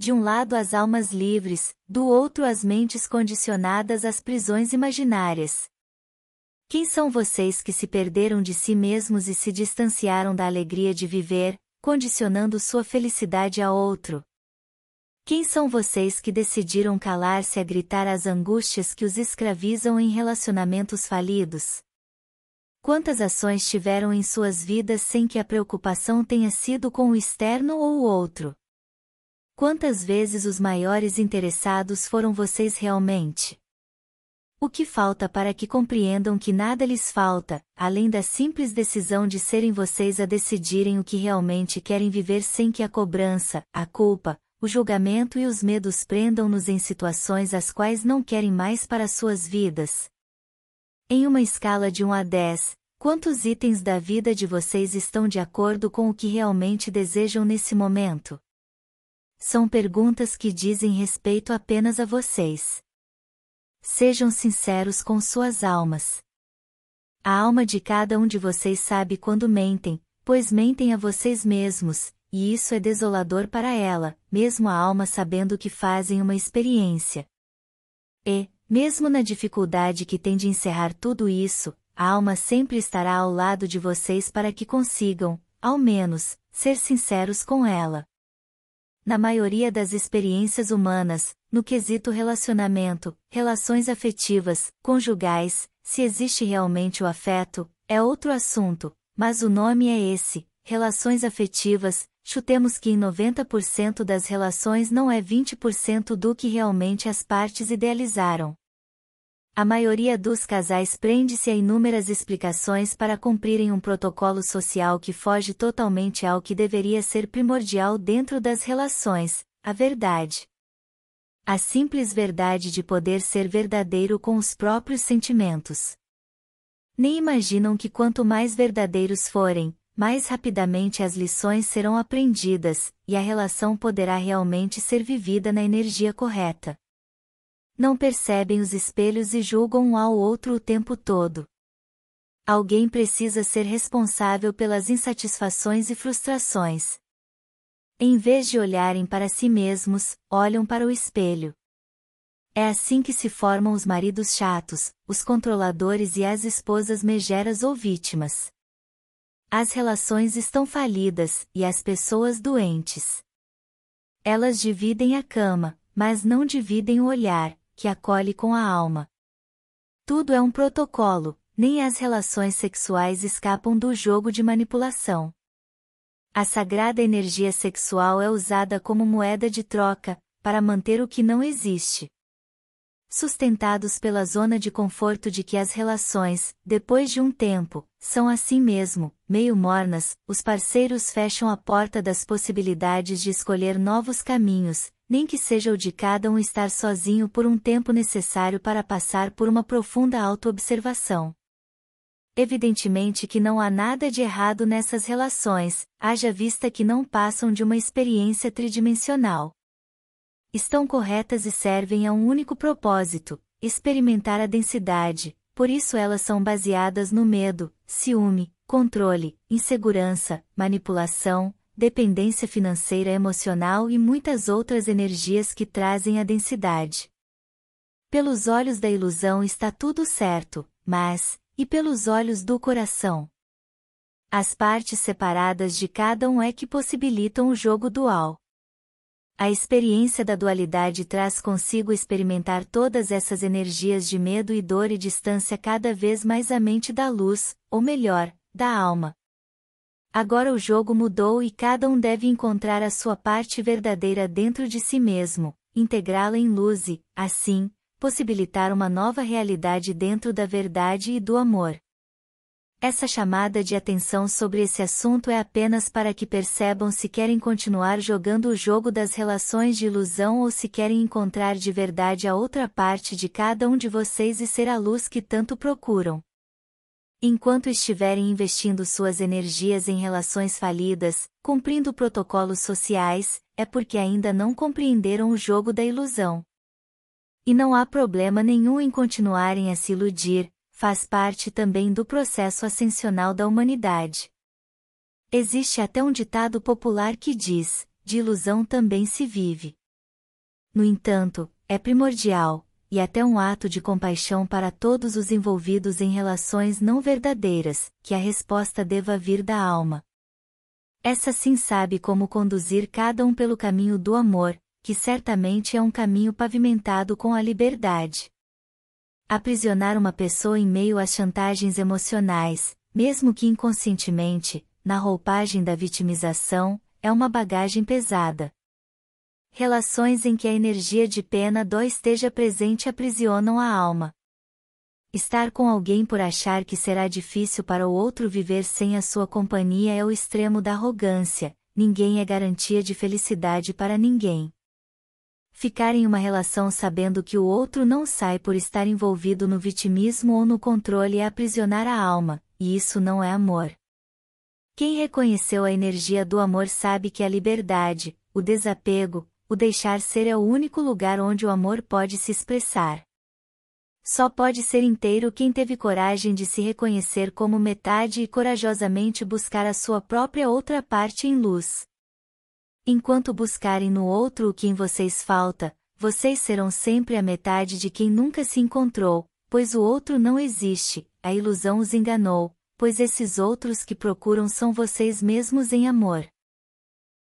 de um lado as almas livres, do outro as mentes condicionadas às prisões imaginárias. Quem são vocês que se perderam de si mesmos e se distanciaram da alegria de viver, condicionando sua felicidade a outro? Quem são vocês que decidiram calar-se a gritar as angústias que os escravizam em relacionamentos falidos? Quantas ações tiveram em suas vidas sem que a preocupação tenha sido com o externo ou o outro? Quantas vezes os maiores interessados foram vocês realmente? O que falta para que compreendam que nada lhes falta, além da simples decisão de serem vocês a decidirem o que realmente querem viver sem que a cobrança, a culpa, o julgamento e os medos prendam-nos em situações as quais não querem mais para suas vidas? Em uma escala de 1 a 10, quantos itens da vida de vocês estão de acordo com o que realmente desejam nesse momento? São perguntas que dizem respeito apenas a vocês. Sejam sinceros com suas almas. A alma de cada um de vocês sabe quando mentem, pois mentem a vocês mesmos, e isso é desolador para ela, mesmo a alma sabendo que fazem uma experiência. E, mesmo na dificuldade que tem de encerrar tudo isso, a alma sempre estará ao lado de vocês para que consigam, ao menos, ser sinceros com ela. Na maioria das experiências humanas, no quesito relacionamento, relações afetivas, conjugais, se existe realmente o afeto, é outro assunto, mas o nome é esse, relações afetivas, chutemos que em 90% das relações não é 20% do que realmente as partes idealizaram. A maioria dos casais prende-se a inúmeras explicações para cumprirem um protocolo social que foge totalmente ao que deveria ser primordial dentro das relações, a verdade. A simples verdade de poder ser verdadeiro com os próprios sentimentos. Nem imaginam que quanto mais verdadeiros forem, mais rapidamente as lições serão aprendidas, e a relação poderá realmente ser vivida na energia correta. Não percebem os espelhos e julgam um ao outro o tempo todo. Alguém precisa ser responsável pelas insatisfações e frustrações. Em vez de olharem para si mesmos, olham para o espelho. É assim que se formam os maridos chatos, os controladores e as esposas megeras ou vítimas. As relações estão falidas, e as pessoas doentes. Elas dividem a cama, mas não dividem o olhar, que acolhe com a alma. Tudo é um protocolo, nem as relações sexuais escapam do jogo de manipulação. A sagrada energia sexual é usada como moeda de troca, para manter o que não existe. Sustentados pela zona de conforto de que as relações, depois de um tempo, são assim mesmo, meio mornas, os parceiros fecham a porta das possibilidades de escolher novos caminhos, nem que seja o de cada um estar sozinho por um tempo necessário para passar por uma profunda autoobservação. Evidentemente que não há nada de errado nessas relações, haja vista que não passam de uma experiência tridimensional. Estão corretas e servem a um único propósito, experimentar a densidade, por isso elas são baseadas no medo, ciúme, controle, insegurança, manipulação, dependência financeira emocional e muitas outras energias que trazem a densidade. Pelos olhos da ilusão está tudo certo, mas, e pelos olhos do coração. As partes separadas de cada um é que possibilitam o jogo dual. A experiência da dualidade traz consigo experimentar todas essas energias de medo e dor e distância cada vez mais a mente da luz, ou melhor, da alma. Agora o jogo mudou e cada um deve encontrar a sua parte verdadeira dentro de si mesmo, integrá-la em luz e, assim, possibilitar uma nova realidade dentro da verdade e do amor. Essa chamada de atenção sobre esse assunto é apenas para que percebam se querem continuar jogando o jogo das relações de ilusão ou se querem encontrar de verdade a outra parte de cada um de vocês e ser a luz que tanto procuram. Enquanto estiverem investindo suas energias em relações falidas, cumprindo protocolos sociais, é porque ainda não compreenderam o jogo da ilusão. E não há problema nenhum em continuarem a se iludir, faz parte também do processo ascensional da humanidade. Existe até um ditado popular que diz: de ilusão também se vive. no entanto, é primordial, e até um ato de compaixão para todos os envolvidos em relações não verdadeiras, que a resposta deva vir da alma. Essa sim sabe como conduzir cada um pelo caminho do amor, que certamente é um caminho pavimentado com a liberdade. Aprisionar uma pessoa em meio às chantagens emocionais, mesmo que inconscientemente, na roupagem da vitimização, é uma bagagem pesada. Relações em que a energia de pena dó esteja presente aprisionam a alma. Estar com alguém por achar que será difícil para o outro viver sem a sua companhia é o extremo da arrogância, ninguém é garantia de felicidade para ninguém. Ficar em uma relação sabendo que o outro não sai por estar envolvido no vitimismo ou no controle é aprisionar a alma, e isso não é amor. Quem reconheceu a energia do amor sabe que a liberdade, o desapego, o deixar ser é o único lugar onde o amor pode se expressar. Só pode ser inteiro quem teve coragem de se reconhecer como metade e corajosamente buscar a sua própria outra parte em luz. Enquanto buscarem no outro o que em vocês falta, vocês serão sempre a metade de quem nunca se encontrou, pois o outro não existe, a ilusão os enganou, pois esses outros que procuram são vocês mesmos em amor.